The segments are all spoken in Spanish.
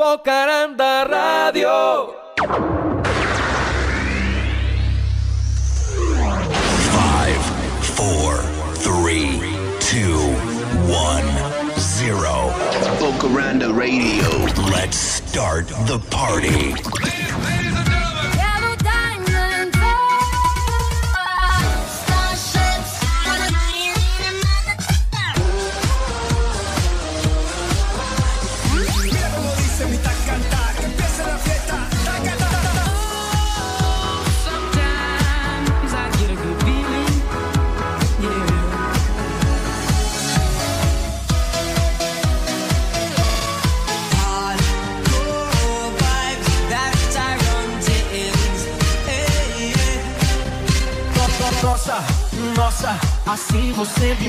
Bocaranda Radio. Five, four, three, two, one, zero. Bocaranda Radio. Let's start the party.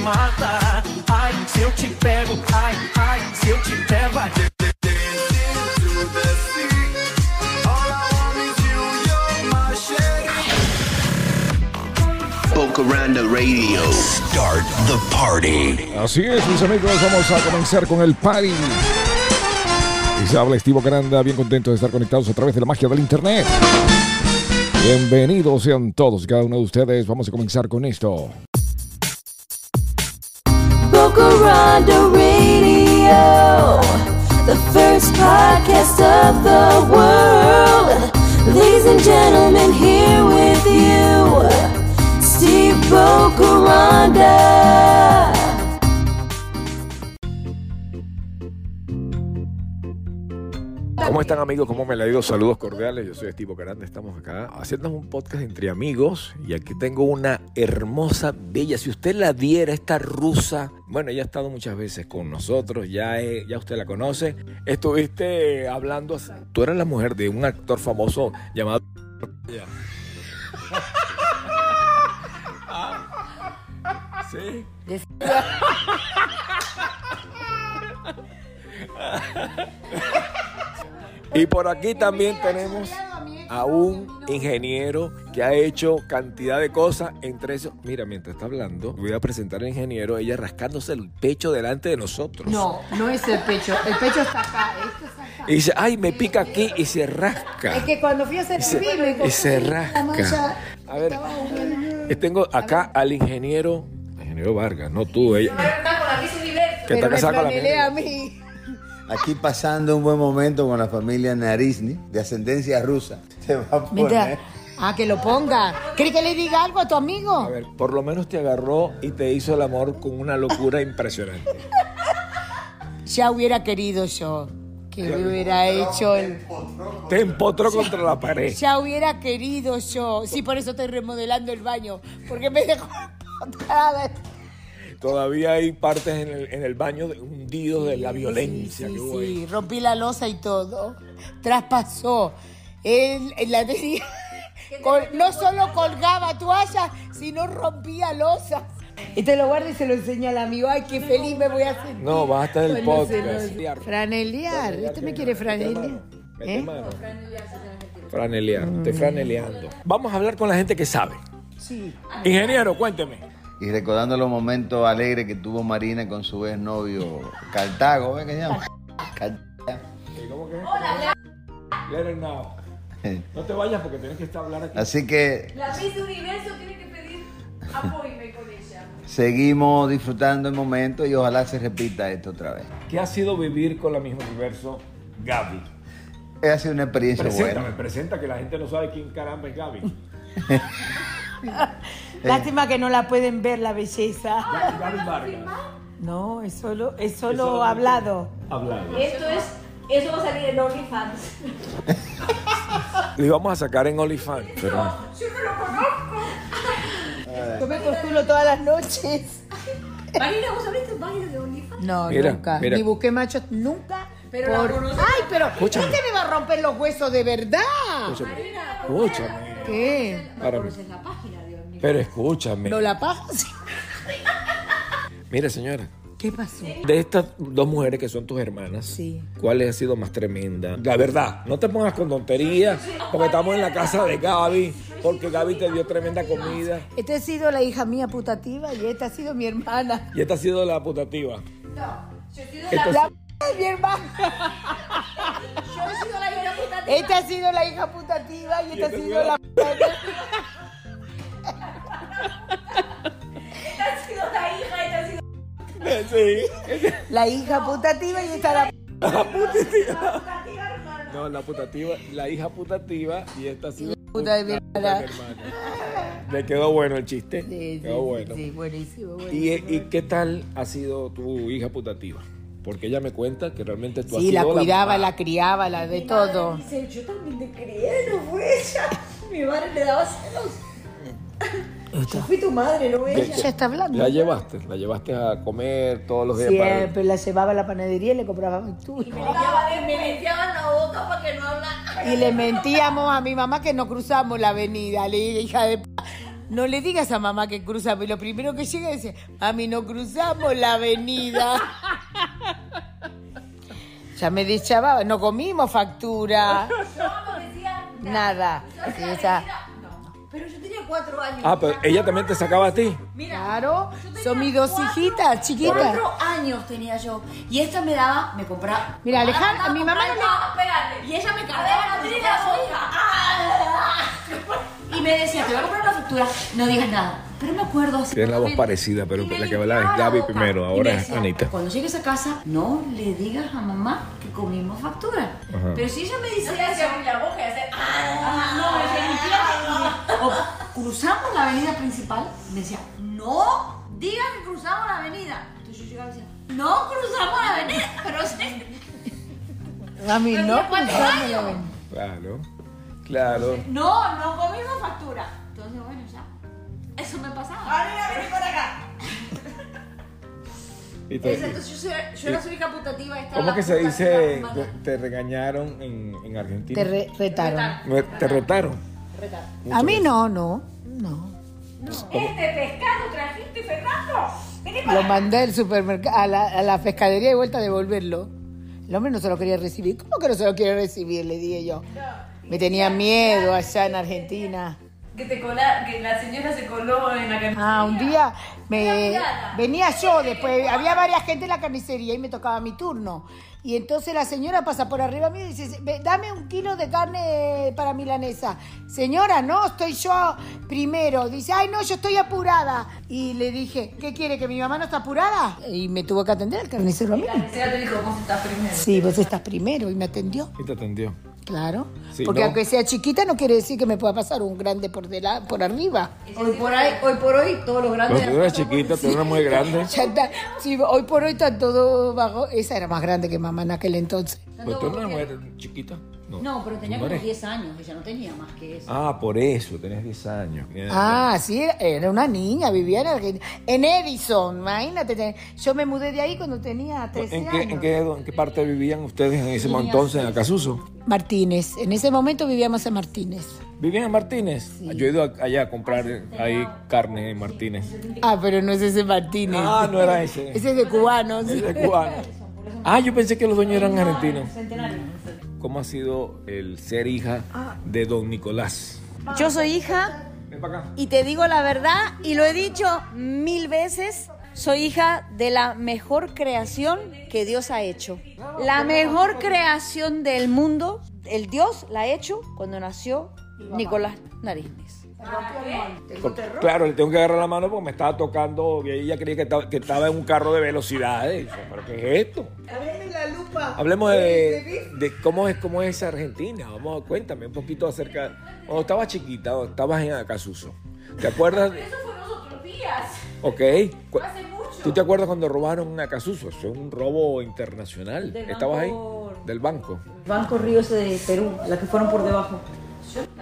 Mata. Ai, se eu te pego, ai, ai, se eu te pego, ai. Radio. Start the party. Así es, mis amigos, vamos a comenzar con el party. Y se habla Estivo Granda, bien contento de estar conectados a través de la magia del internet. Bienvenidos sean todos y cada uno de ustedes. Vamos a comenzar con esto. Bocaranda Radio, the first podcast of the world. Ladies and gentlemen, here with you, Steve Bocaranda. ¿Cómo están amigos? ¿Cómo me la ido? Saludos cordiales. Yo soy Estivo Caranda. Estamos acá haciendo un podcast entre amigos. Y aquí tengo una hermosa, bella. Si usted la viera, esta rusa. Bueno, ella ha estado muchas veces con nosotros. Ya, eh, ya usted la conoce. Estuviste hablando. Tú eres la mujer de un actor famoso llamado. Sí. Y por aquí también tenemos a un ingeniero que ha hecho cantidad de cosas. Entre eso, mira, mientras está hablando, voy a presentar al ingeniero, ella rascándose el pecho delante de nosotros. No, no es el pecho. El pecho está acá. Esto está acá. Y dice, ay, me pica aquí y se rasca. Es que cuando fui a hacer Y se- pipí me y se rasca. mancha. A ver, y tengo acá al ingeniero, ingeniero Vargas, no tú, ella. Que está casada con la mí. Aquí pasando un buen momento con la familia Narizny, de ascendencia rusa. Se va a poner. Mira. Ah, que lo ponga. ¿Quieres que le diga algo a tu amigo? A ver, por lo menos te agarró y te hizo el amor con una locura impresionante. Ya hubiera querido yo que me hubiera hecho el... Te empotró contra la pared. Ya hubiera querido yo. Sí, por eso estoy remodelando el baño. Porque me dejó empotrada. Todavía hay partes en el, en el baño de- hundidos de la violencia Sí, que sí, hubo ahí. sí, rompí la losa y todo. Traspasó. Él, él la tenía. col- no solo colgaba toallas, sino rompía losas. Y te lo guarda y se lo enseña al amigo. Ay, qué feliz me voy a sentir. No, basta del Cuando podcast. se lo- Franelear. ¿Este me quiere franelear? ¿Eh? Franelear, estoy franeleando. Vamos a hablar con la gente que sabe. Sí. Ingeniero, cuénteme. Y recordando los momentos alegres que tuvo Marina con su exnovio Cartago, ¿ves qué se llama? Cartago. ¿Cómo que? Let her know. No te vayas porque tienes que estar hablando aquí. Así que La Miss Universo tiene que pedir apoyo con ella. seguimos disfrutando el momento y ojalá se repita esto otra vez. ¿Qué ha sido vivir con la misma universo Gaby? Ha sido una experiencia Preséntame, buena. presenta que la gente no sabe quién caramba es Gaby. Lástima que no la pueden ver la belleza. No, es solo, es solo solo hablado. Hablando. Esto es, eso va a salir en OnlyFans. Le íbamos a sacar en OnlyFans, pero Yo no lo conozco. Yo me postulo todas las noches. Marina, ¿vos abriste página de OnlyFans? No, Mira, nunca. mira. Ni busqué machos, nunca. Pero la conoces. Ay, pero Escúchame. este me va a romper los huesos de verdad. escúchame. Escúchame. ¿Qué? Para mí. Conoces la página. Pero escúchame. ¿No la pagas? Mira, señora. ¿Qué pasó? De estas dos mujeres que son tus hermanas, Sí. ¿cuál ha sido más tremenda? La verdad, no te pongas con tonterías, porque estamos en la casa de Gaby, porque Gaby te dio tremenda comida Esta ha sido la hija mía putativa y esta ha sido mi hermana. y esta ha sido la putativa. No, yo de Esta- La m- de mi hermana. Esta ha sido la hija putativa y esta ha sido la Esta ha sido la hija, esta ha sido Sí. la hija putativa y esta la La putativa. putativa, hermano. No, la putativa, la hija putativa y esta ha sido puta de mi la hermana. Le quedó bueno el chiste. Sí, sí, quedó sí, bueno. sí, buenísimo, buenísimo. ¿Y, ¿Y qué tal ha sido tu hija putativa? Porque ella me cuenta que realmente tú has Sí, sido la cuidaba, mamá. la criaba, la de Mi madre todo. Dice, yo también te crié, no fue ella. Mi madre le daba celos. Yo fui tu madre, no ¿Qué- ella. Ella está hablando. La llevaste, la llevaste a comer todos los días para... Siempre la llevaba a la panadería y le compraba factura. Me limpiaba, me limpiaban la boca para que no hablara. Y le mentíamos a mi mamá que no cruzamos la avenida. Le dije, hija de p... No le digas a mamá que cruzamos. Y lo primero que llega dice, mami, no cruzamos la avenida. ya me deschavaba, no comimos factura. No, me decía, Nada. Sí, esa- no. Pero yo cuatro años. Ah, pero ella también te sacaba a ti. Mira, Claro, son mis dos cuatro- hijitas chiquitas. Cuatro años tenía yo. Y esta me daba, me compraba. Mira, Alejandra, mi mamá comprar no le-. Y ella me si fuera su hija. Y me decía, te voy a comprar una factura. No digas nada. Pero me acuerdo así. Tiene la voz parecida, pero la que hablaba es la Gaby primero, ahora es Anita. Cuando llegues a casa, no le digas a mamá que comimos factura. Ajá. Pero si ella me dice eso. la boca y hacer. Cruzamos la avenida principal. Me decía, no digas que cruzamos la avenida. Entonces yo llegaba y decía, no cruzamos la avenida. Pero sí. Mami, Tenía no cuatro cruzamos la años. avenida. Claro, claro. No, no comimos factura. Entonces, bueno, ya. Eso me pasaba. vení para acá. Y te- Entonces yo, soy- yo era su hija putativa. y estaba ¿Cómo la que se dice te, regañaron en, en Argentina? Te re- retaron. Me- ¿Te retaron? A mí no, no, no. Este pescado trajiste, Fernando. Vení para Lo mandé al supermercado, a la, a la pescadería y vuelta a devolverlo. El hombre no se lo quería recibir. ¿Cómo que no se lo quiere recibir? Le dije yo. Me tenía miedo allá en Argentina. Que, te cola, que la señora se coló en la carnicería. Ah, un día me venía yo, después había varias gente en la carnicería y me tocaba mi turno. Y entonces la señora pasa por arriba mío y dice, "Ve, dame un kilo de carne para milanesa. Señora, no, estoy yo primero. Dice, ay, no, yo estoy apurada. Y le dije, ¿qué quiere, que mi mamá no está apurada? Y me tuvo que atender el carnicero a mí. La te dijo, ¿cómo estás primero? Sí, vos estás primero y me atendió. Y te atendió. Claro. Sí, Porque ¿no? aunque sea chiquita no quiere decir que me pueda pasar un grande por, dela- por arriba. Hoy por, ahí, hoy por hoy, todos los Pero grandes. tú eras chiquita, tú eras muy grande. Ya está. Sí, hoy por hoy está todo bajo. Esa era más grande que mamá en aquel entonces. Pero tú no eres chiquita. No, pero tenía ¿No como eres? 10 años, ella no tenía más que eso. Ah, por eso, tenés 10 años. Ah, sí, era- era una niña, vivía en Argentina. En Edison, imagínate. te- Yo me mudé de ahí cuando tenía 13 ¿En qué, años. en, qué, ¿En qué parte vivían ustedes en ese Vivía- entonces, en Acasuso? Martínez. En ese momento vivíamos en Martínez. ¿Vivían en Martínez? Yo he ido a- allá a comprar ahí carne en Martínez. Ah, pero no es ese Martínez. Ah, no era ese. Ese es de cubanos. Es de cubano. Ah, yo pensé que los dueños eran argentinos. ¿Cómo ha sido el ser hija de don Nicolás? Yo soy hija y te digo la verdad y lo he dicho mil veces. Soy hija de la mejor creación que Dios ha hecho. La mejor creación del mundo, el Dios la ha hecho cuando nació Nicolás Claro, le tengo que agarrar la mano porque me estaba tocando y ella creía que estaba, que estaba en un carro de velocidades. ¿Pero qué es esto? la lupa. Hablemos de, de cómo es cómo es Argentina. Vamos, cuéntame un poquito acerca. Cuando estabas chiquita, cuando estabas en Acasuso. ¿Te acuerdas? Eso fue los otros días. Ok. Hace mucho. ¿Tú te acuerdas cuando robaron un Acasuso? Eso es un robo internacional. Del ¿Estabas ahí? banco- Del banco. Banco Ríos de Perú, las que fueron por debajo.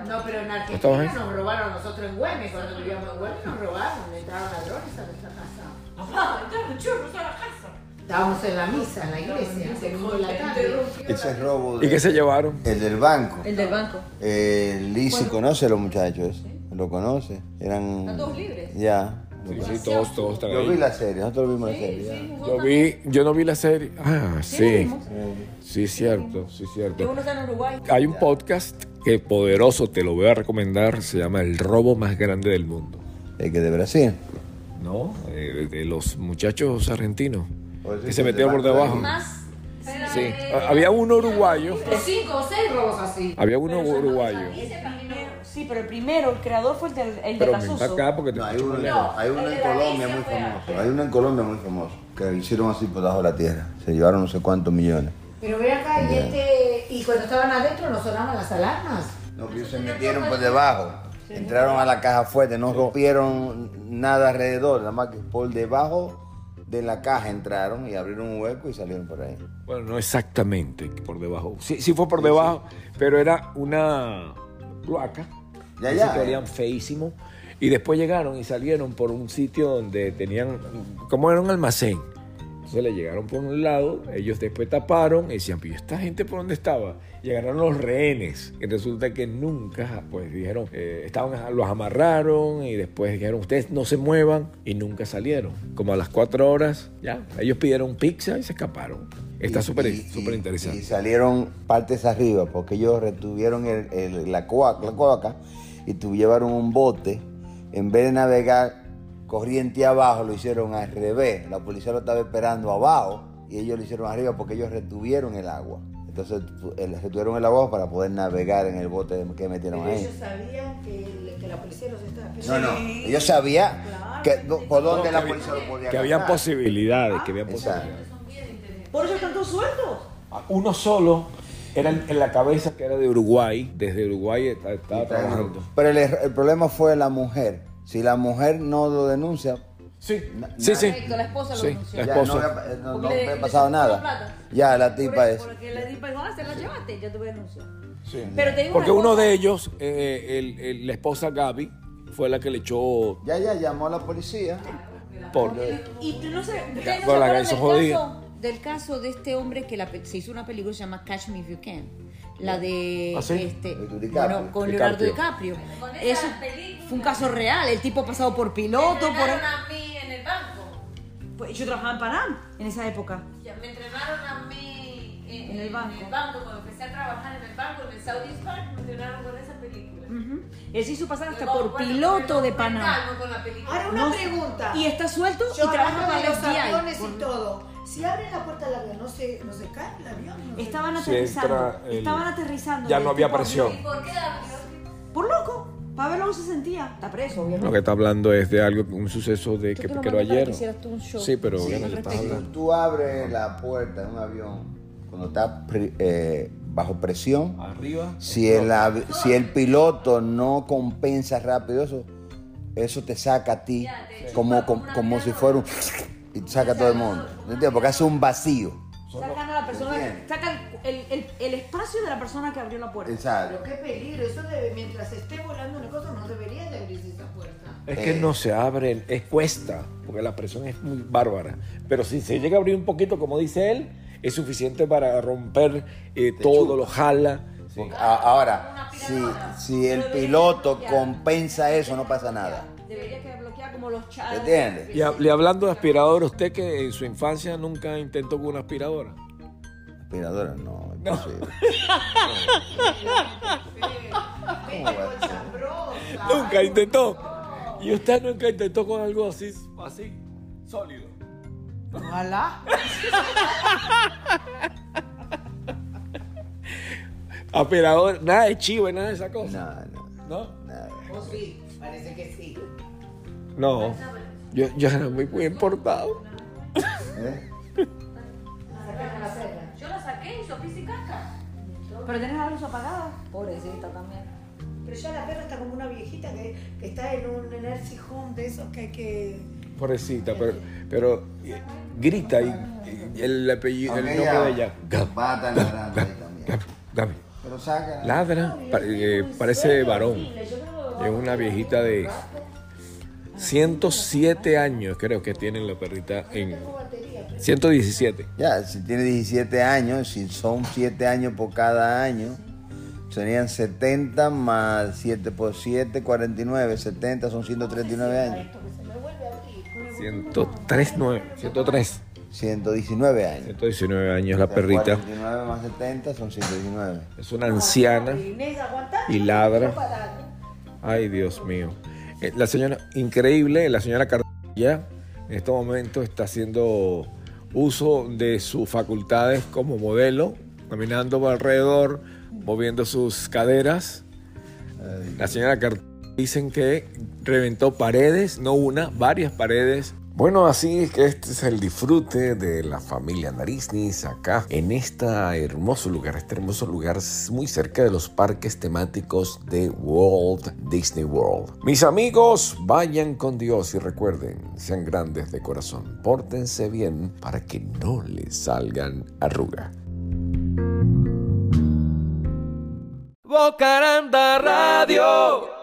No, pero en. Argentina nos robaron nosotros en Güemes. Cuando vivíamos en Güemes nos robaron. Entraron ladrones a nuestra casa. Papá, entraron churros a la casa. Estábamos en la misa, en la iglesia. Se de la tarde. Ese es robo. ¿Y qué se llevaron? El del banco. El del banco. Eh, Lizzy conoce a los muchachos. Lo conoce. Eran. Están todos libres. Ya. Sí, sí, todos, todos están Yo vi la serie, nosotros vimos la serie. Yo vi, yo no vi la serie. Ah, sí. Sí, cierto, sí, Que cierto. uno está en Uruguay. Hay un podcast que poderoso, te lo voy a recomendar, se llama El robo más grande del mundo. El que de Brasil. ¿No? Eh, de los muchachos argentinos que se metieron por de debajo. Más. Sí, había uno uruguayo. Cinco o seis robos así. Había uno uruguayo. Sí, pero el primero, el creador fue el, del, el de Pero ven Casuso. acá porque te No, hay uno, hay uno en de Colombia muy famoso. Hay uno en Colombia muy famoso. Que lo hicieron así por debajo de la tierra. Se llevaron no sé cuántos millones. Pero ve acá, y, este, y cuando estaban adentro no sonaban las alarmas. No, ellos se metieron por debajo. Entraron a la caja fuerte, no rompieron nada alrededor, nada más que por debajo de la caja entraron y abrieron un hueco y salieron por ahí. Bueno, no exactamente por debajo. Sí, sí fue por debajo, pero era una cloaca. Ya, ya, que eh. feísimo. Y después llegaron y salieron por un sitio donde tenían, como era un almacén. Entonces le llegaron por un lado, ellos después taparon y decían, pero ¿y esta gente por dónde estaba? Y agarraron los rehenes. Y resulta que nunca, pues dijeron, eh, estaban, los amarraron y después dijeron, ustedes no se muevan y nunca salieron. Como a las cuatro horas, ya, ellos pidieron pizza y se escaparon. Está súper interesante. Y salieron partes arriba porque ellos retuvieron el- el- la, coaca, la coaca y tu- llevaron un bote. En vez de navegar corriente abajo, lo hicieron al revés. La policía lo estaba esperando abajo y ellos lo hicieron arriba porque ellos retuvieron el agua. Entonces retuvieron el agua para poder navegar en el bote que metieron ahí. sabían que, que la policía los estaba No, no. Ellos sabían que, por dónde la policía lo podía Que había agarrar. posibilidades, que había posibilidades. Por eso están todos sueltos. Uno solo era en, la cabeza que era de Uruguay. Desde Uruguay estaba, estaba trabajando. Pero el, er- el problema fue la mujer. Si la mujer no lo denuncia, Sí, sí, sí. La esposa lo Sí, denunció. la ya no había, no- no Porque le- había pasado nada. la. Ya la tipa es. Porque ah, se la llevaste, yo te voy a denunciar. Sí. Pero te digo Porque uno cosa. de ellos, eh, el- el- la esposa Gaby, fue la que le echó Ya, ya llamó a la policía. por. Y tú no sé, Ya, ¿ustedes no la acuerdan que hizo del jodida. caso, del caso de este hombre que la se hizo una película que se llama Catch Me If You Can? La de ¿Ah, sí? este, De DiCaprio. bueno, con Leonardo DiCaprio. DiCaprio. Eso fue un caso real. El tipo ha pasado por piloto, por a mí en el banco. Pues yo trabajaba en Panam en esa época. Ya, me entrenaron a mí en, En el banco. En el banco, cuando empecé a trabajar en el banco, en el Saudi Bank, me entrenaron con esa película. Él se hizo pasar hasta por bueno, piloto de me Panam. calmo con la película. Ahora una No- pregunta. Y está suelto Yo y trabaja para los aviones Por- y todo. Si abren la puerta del avión, ¿no se, no se cae el avión? No se- Estaban Si aterrizando. el- Estaban aterrizando. Ya no había tipo presión. abrió- ¿Por qué la Por loco. Para ver cómo se sentía. Está preso, obviamente. Lo que está hablando es de algo, un suceso de que, que lo ayer. que hicieras tú un show. Sí, pero Sí, bueno, respecto. hablando. Tú abres la puerta de un avión cuando está eh, bajo presión. Arriba. Si el, si el piloto no compensa rápido eso, eso te saca a ti como, como, como si fuera un... Y te saca a todo el mundo. ¿Me entiendes? Porque hace un vacío. Sacan a la persona, sacan el, el, el espacio de la persona que abrió la puerta. Exacto. Pero qué peligro. Eso debe, mientras esté volando una cosa, no debería de abrirse esa puerta. Es que no se abre, es cuesta, porque la presión es muy bárbara. Pero si se llega a abrir un poquito, como dice él, es suficiente para romper eh, todo, lo jala. Porque a- ahora, si, si el piloto compensa eso, no pasa nada. Debería que bloquear como los chats. ¿Entiendes? Y, hablando de aspiradora, usted que en su infancia nunca intentó con una aspiradora. Aspiradora, no, imposible. ¿Cómo va a ser? Nunca intentó. Y usted nunca intentó con algo así, así, sólido. Ojalá. Aspiradora, nada de chivo, nada de esa cosa. No, no, ¿No? nada. Oh, sí, parece que sí. No. Yo, yo era muy, muy importado. ¿Eh? Yo la saqué y y caca. Pero tenés la luz apagada. Pobrecita también. Pero ya la perra está como una viejita que, que está en un nursing home de esos que hay que... Pobrecita, pero, pero eh, grita y, y el apellido, el nombre de ella. Va a también. Pero saca. Ladra, pa- eh, parece varón. Es una viejita de 107 años, creo que tiene la perrita en 117. Ya, si tiene 17 años, si son 7 años por cada año, serían 70 más 7 por 7, 49, 70 son 139 años. 103, 9, 103, 119 años. 119 años la perrita. 49 más 70 son 119. Es una anciana y ladra. Ay, Dios mío. Eh, La señora, increíble, la señora Cartilla en este momento está haciendo uso de sus facultades como modelo, caminando por alrededor, moviendo sus caderas. La señora Carter dicen que reventó paredes, no una, varias paredes. Bueno, así es que este es el disfrute de la familia Narisnis acá en este hermoso lugar, este hermoso lugar muy cerca de los parques temáticos de Walt Disney World. Mis amigos, vayan con Dios y recuerden, sean grandes de corazón, pórtense bien para que no les salgan arrugas. Bocaranda Radio.